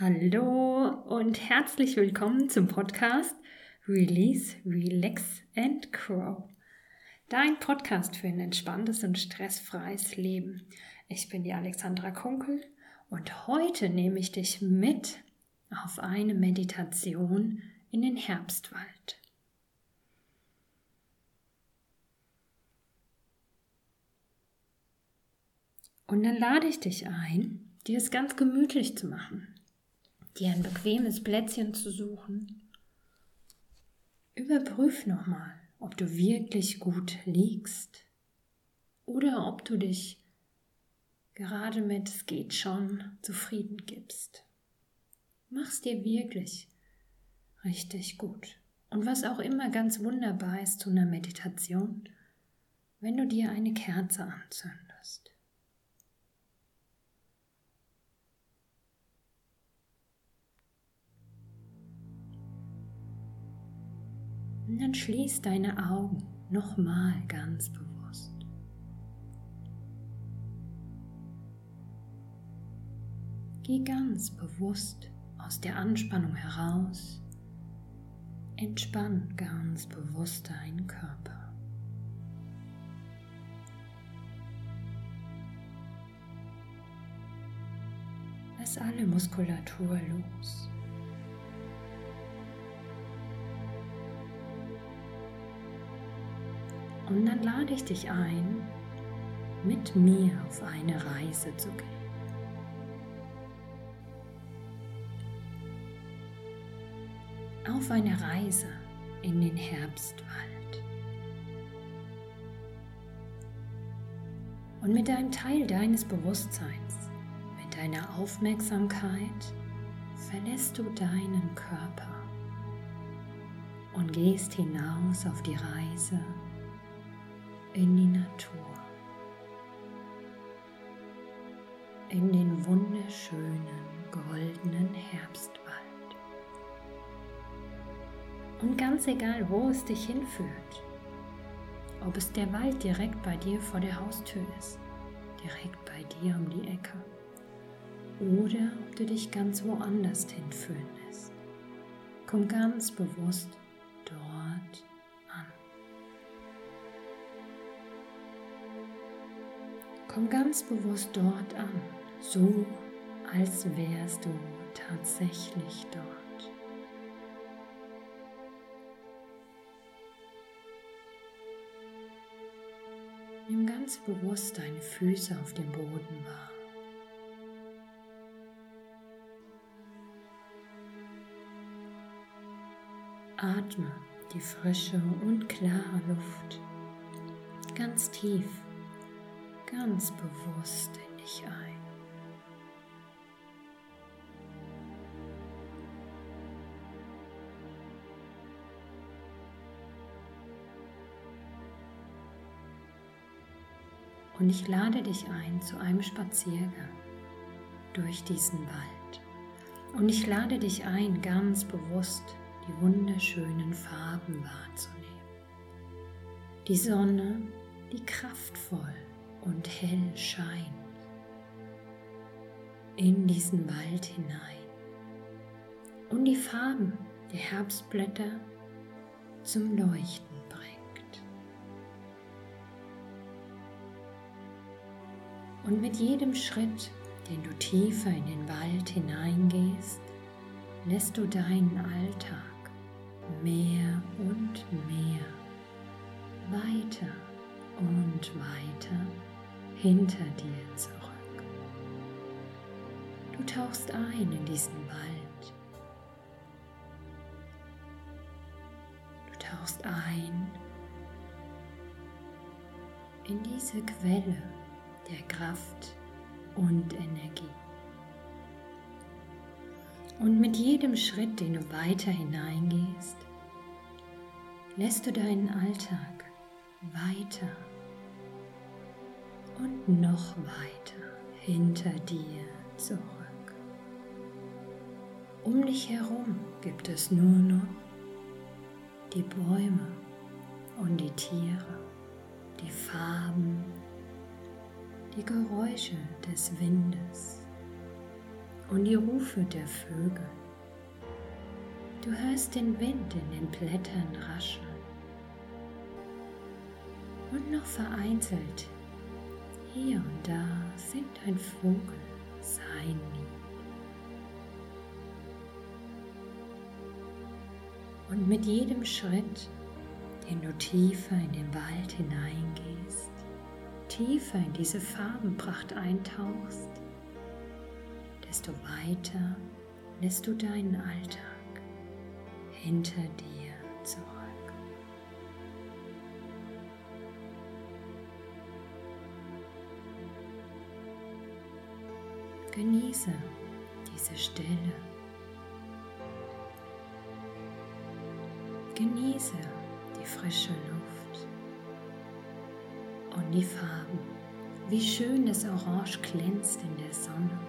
Hallo und herzlich willkommen zum Podcast Release, Relax and Grow. Dein Podcast für ein entspanntes und stressfreies Leben. Ich bin die Alexandra Kunkel und heute nehme ich dich mit auf eine Meditation in den Herbstwald. Und dann lade ich dich ein, dir es ganz gemütlich zu machen dir ein bequemes Plätzchen zu suchen. Überprüf nochmal, ob du wirklich gut liegst oder ob du dich gerade mit es geht schon zufrieden gibst. Mach's dir wirklich richtig gut. Und was auch immer ganz wunderbar ist zu einer Meditation, wenn du dir eine Kerze anzündest. Und dann schließ deine Augen nochmal ganz bewusst. Geh ganz bewusst aus der Anspannung heraus. Entspann ganz bewusst deinen Körper. Lass alle Muskulatur los. Und dann lade ich dich ein, mit mir auf eine Reise zu gehen. Auf eine Reise in den Herbstwald. Und mit einem Teil deines Bewusstseins, mit deiner Aufmerksamkeit, verlässt du deinen Körper und gehst hinaus auf die Reise in die Natur, in den wunderschönen goldenen Herbstwald. Und ganz egal, wo es dich hinführt, ob es der Wald direkt bei dir vor der Haustür ist, direkt bei dir um die Ecke, oder ob du dich ganz woanders hinführen lässt, komm ganz bewusst dort Komm ganz bewusst dort an, so als wärst du tatsächlich dort. Nimm ganz bewusst deine Füße auf dem Boden wahr. Atme die frische und klare Luft ganz tief ganz bewusst in dich ein. Und ich lade dich ein zu einem Spaziergang durch diesen Wald. Und ich lade dich ein, ganz bewusst die wunderschönen Farben wahrzunehmen. Die Sonne, die kraftvoll und hell scheint in diesen Wald hinein und die Farben der Herbstblätter zum Leuchten bringt. Und mit jedem Schritt, den du tiefer in den Wald hineingehst, lässt du deinen Alltag mehr und mehr weiter und weiter hinter dir zurück. Du tauchst ein in diesen Wald. Du tauchst ein in diese Quelle der Kraft und Energie. Und mit jedem Schritt, den du weiter hineingehst, lässt du deinen Alltag weiter und noch weiter hinter dir zurück. Um dich herum gibt es nur noch die Bäume und die Tiere, die Farben, die Geräusche des Windes und die Rufe der Vögel. Du hörst den Wind in den Blättern rascheln und noch vereinzelt hier und da singt ein Vogel sein Lied. Und mit jedem Schritt, den du tiefer in den Wald hineingehst, tiefer in diese Farbenpracht eintauchst, desto weiter lässt du deinen Alltag hinter dir zurück. Genieße diese Stille. Genieße die frische Luft und die Farben. Wie schön das Orange glänzt in der Sonne.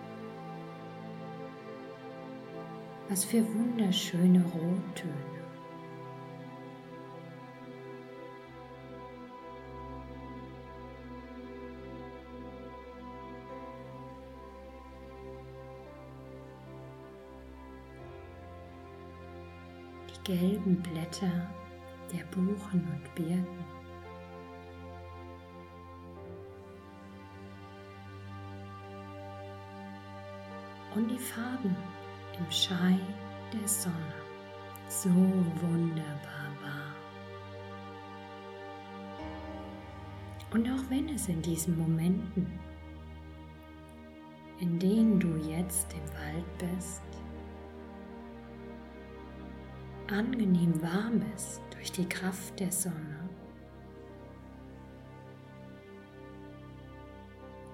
Was für wunderschöne Rottöne. Gelben Blätter der Buchen und Birken. Und die Farben im Schein der Sonne, so wunderbar war. Und auch wenn es in diesen Momenten, in denen du jetzt im Wald bist, angenehm warm ist durch die Kraft der Sonne,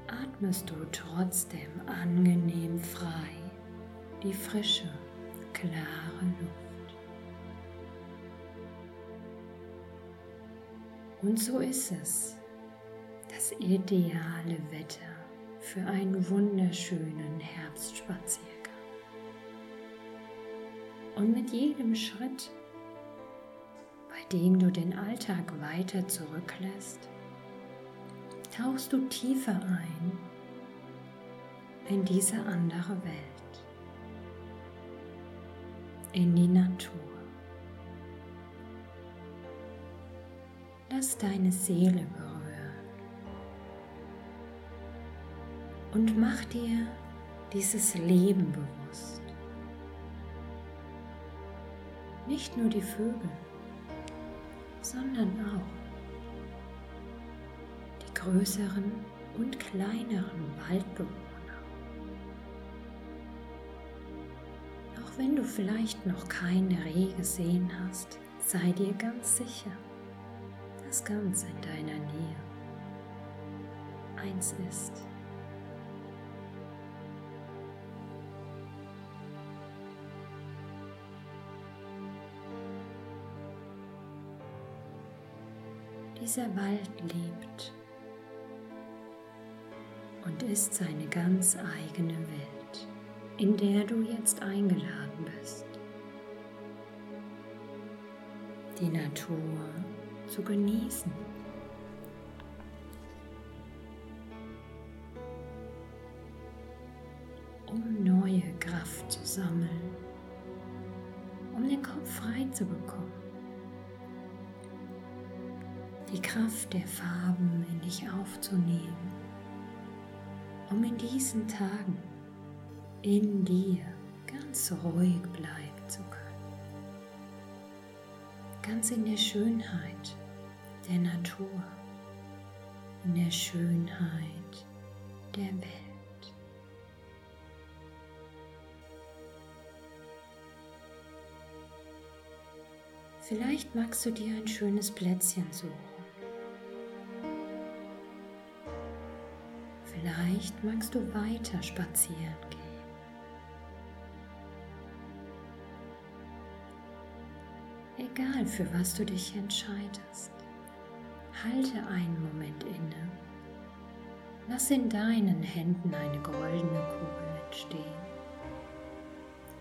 atmest du trotzdem angenehm frei die frische, klare Luft. Und so ist es das ideale Wetter für einen wunderschönen Herbstspaziergang. Und mit jedem Schritt, bei dem du den Alltag weiter zurücklässt, tauchst du tiefer ein in diese andere Welt, in die Natur. Lass deine Seele berühren und mach dir dieses Leben bewusst. Nicht nur die Vögel, sondern auch die größeren und kleineren Waldbewohner. Auch wenn du vielleicht noch keine Reh gesehen hast, sei dir ganz sicher, dass ganz in deiner Nähe eins ist. Dieser Wald lebt und ist seine ganz eigene Welt, in der du jetzt eingeladen bist. Die Natur zu genießen. Um neue Kraft zu sammeln, um den Kopf frei zu bekommen die Kraft der Farben in dich aufzunehmen, um in diesen Tagen in dir ganz ruhig bleiben zu können. Ganz in der Schönheit der Natur, in der Schönheit der Welt. Vielleicht magst du dir ein schönes Plätzchen suchen Vielleicht magst du weiter spazieren gehen. Egal für was du dich entscheidest, halte einen Moment inne. Lass in deinen Händen eine goldene Kugel entstehen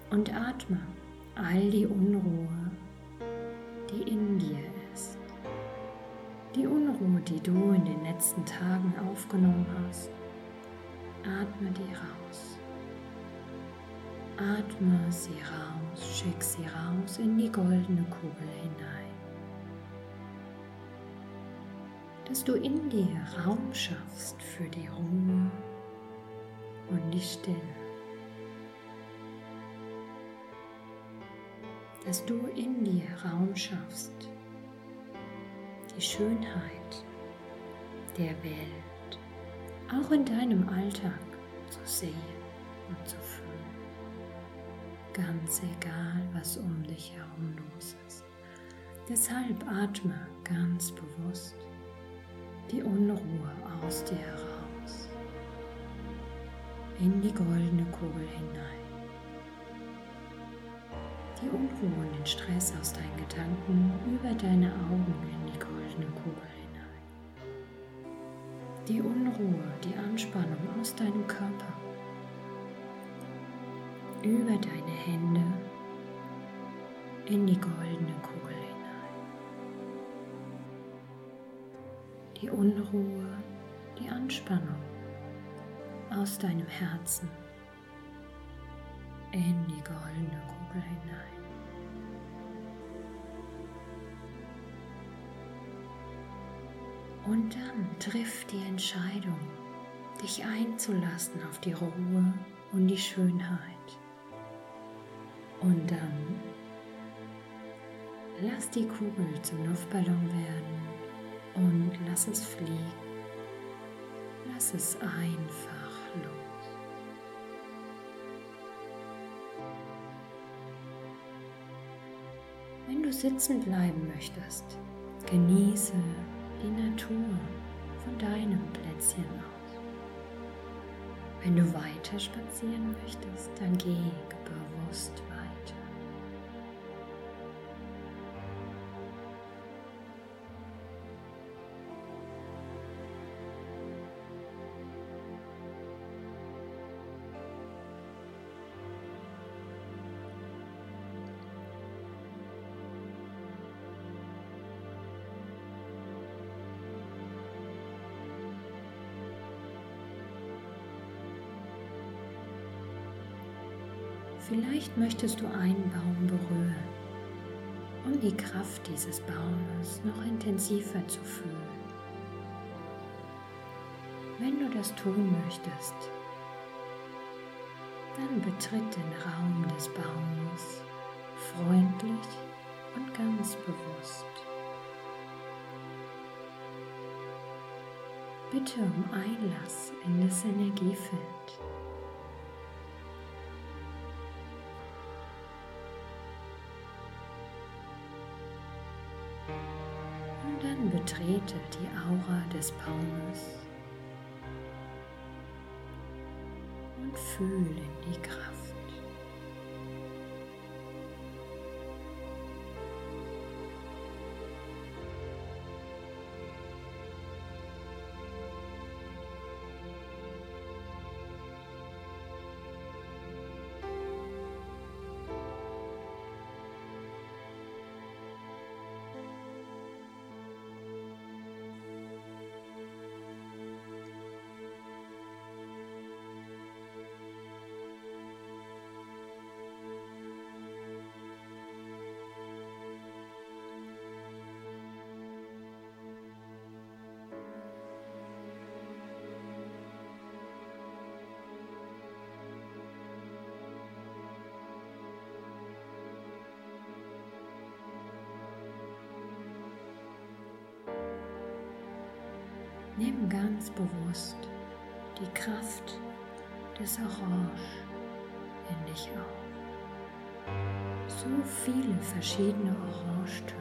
und atme all die Unruhe, die in dir ist. Die Unruhe, die du in den letzten Tagen aufgenommen hast, atme die raus. atme sie raus, schick sie raus in die goldene Kugel hinein. Dass du in dir Raum schaffst für die Ruhe und die Stille. Dass du in dir Raum schaffst, die Schönheit der Welt auch in deinem Alltag zu sehen und zu fühlen. Ganz egal, was um dich herum los ist. Deshalb atme ganz bewusst die Unruhe aus dir heraus in die goldene Kugel hinein. Die Unruhe und den Stress aus deinen Gedanken über deine Augen in die goldene Kugel. Die Unruhe, die Anspannung aus deinem Körper über deine Hände in die goldene Kugel hinein. Die Unruhe, die Anspannung aus deinem Herzen in die goldene Kugel hinein. Und dann triff die Entscheidung, dich einzulassen auf die Ruhe und die Schönheit. Und dann lass die Kugel zum Luftballon werden und lass es fliegen. Lass es einfach los. Wenn du sitzen bleiben möchtest, genieße die Natur von deinem Plätzchen aus. Wenn du weiter spazieren möchtest, dann geh bewusst Vielleicht möchtest du einen Baum berühren, um die Kraft dieses Baumes noch intensiver zu fühlen. Wenn du das tun möchtest, dann betritt den Raum des Baumes freundlich und ganz bewusst. Bitte um Einlass in das Energiefeld. Betrete die Aura des Baumes und fühle in die Kraft. Nimm ganz bewusst die Kraft des Orange in dich auf. So viele verschiedene Orangetöne.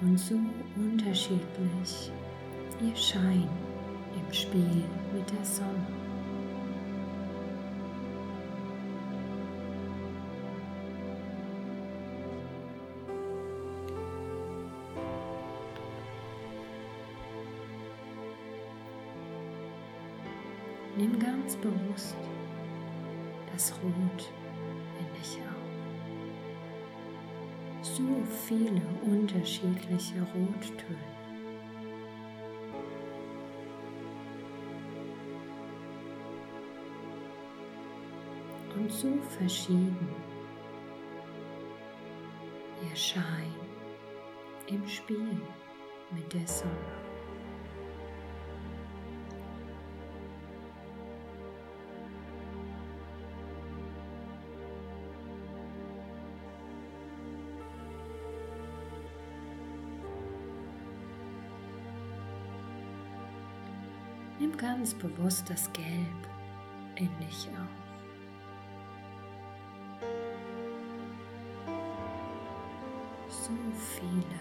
Und so unterschiedlich ihr Schein im Spiel mit der Sonne. ganz bewusst das Rot in dich auf. So viele unterschiedliche Rottöne. und so verschieden ihr Schein im Spiel mit der Sonne. Nimm ganz bewusst das Gelb in dich auf. So viele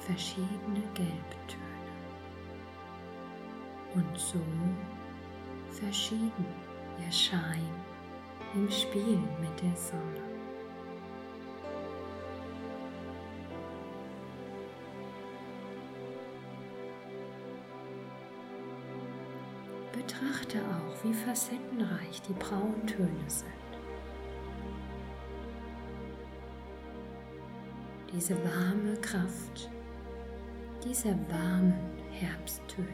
verschiedene Gelbtöne und so verschieden ihr Schein im Spiel mit der Sonne. Betrachte auch, wie facettenreich die Brauntöne sind. Diese warme Kraft, diese warmen Herbsttöne.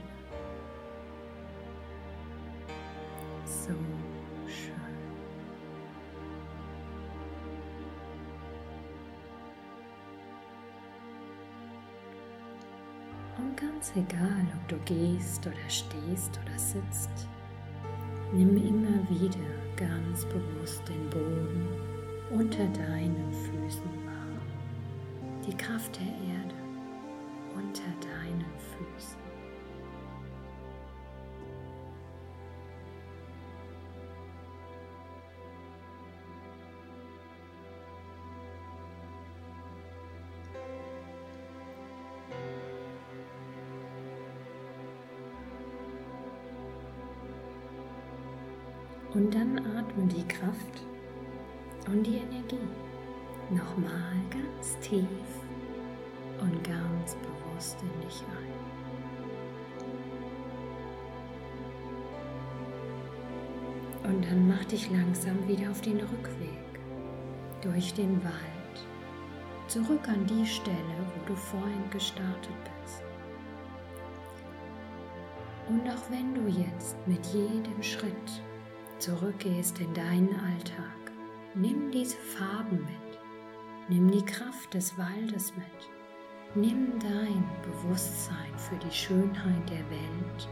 So ganz egal, ob du gehst oder stehst oder sitzt, nimm immer wieder ganz bewusst den Boden unter deinen Füßen wahr. Die Kraft der Erde unter deinen Füßen. Und dann atme die Kraft und die Energie nochmal ganz tief und ganz bewusst in dich ein. Und dann mach dich langsam wieder auf den Rückweg durch den Wald, zurück an die Stelle, wo du vorhin gestartet bist. Und auch wenn du jetzt mit jedem Schritt zurückgehst in deinen Alltag, nimm diese Farben mit, nimm die Kraft des Waldes mit, nimm dein Bewusstsein für die Schönheit der Welt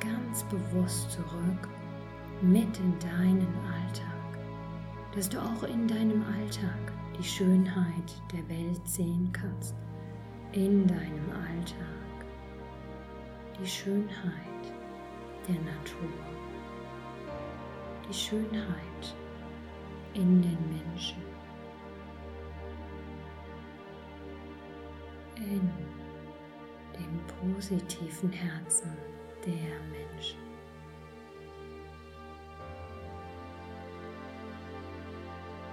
ganz bewusst zurück mit in deinen Alltag, dass du auch in deinem Alltag die Schönheit der Welt sehen kannst, in deinem Alltag die Schönheit der Natur die Schönheit in den Menschen, in dem positiven Herzen der Menschen.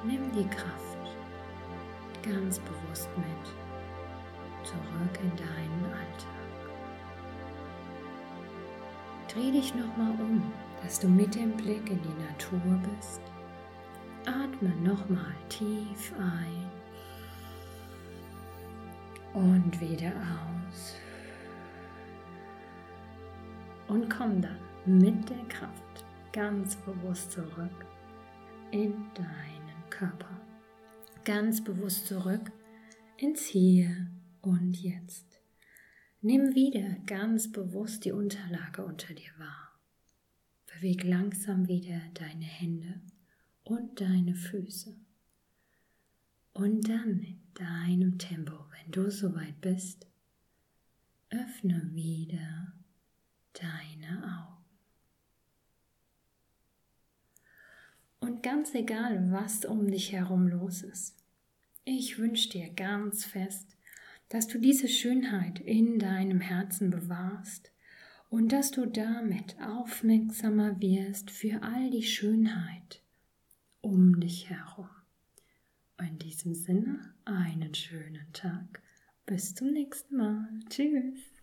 Nimm die Kraft ganz bewusst mit zurück in deinen Alltag. Dreh dich nochmal um dass du mit dem Blick in die Natur bist. Atme nochmal tief ein und wieder aus. Und komm dann mit der Kraft ganz bewusst zurück in deinen Körper. Ganz bewusst zurück ins Hier und Jetzt. Nimm wieder ganz bewusst die Unterlage unter dir wahr. Beweg langsam wieder deine Hände und deine Füße. Und dann in deinem Tempo, wenn du soweit bist, öffne wieder deine Augen. Und ganz egal, was um dich herum los ist, ich wünsche dir ganz fest, dass du diese Schönheit in deinem Herzen bewahrst und dass du damit aufmerksamer wirst für all die Schönheit um dich herum. In diesem Sinne einen schönen Tag. Bis zum nächsten Mal. Tschüss.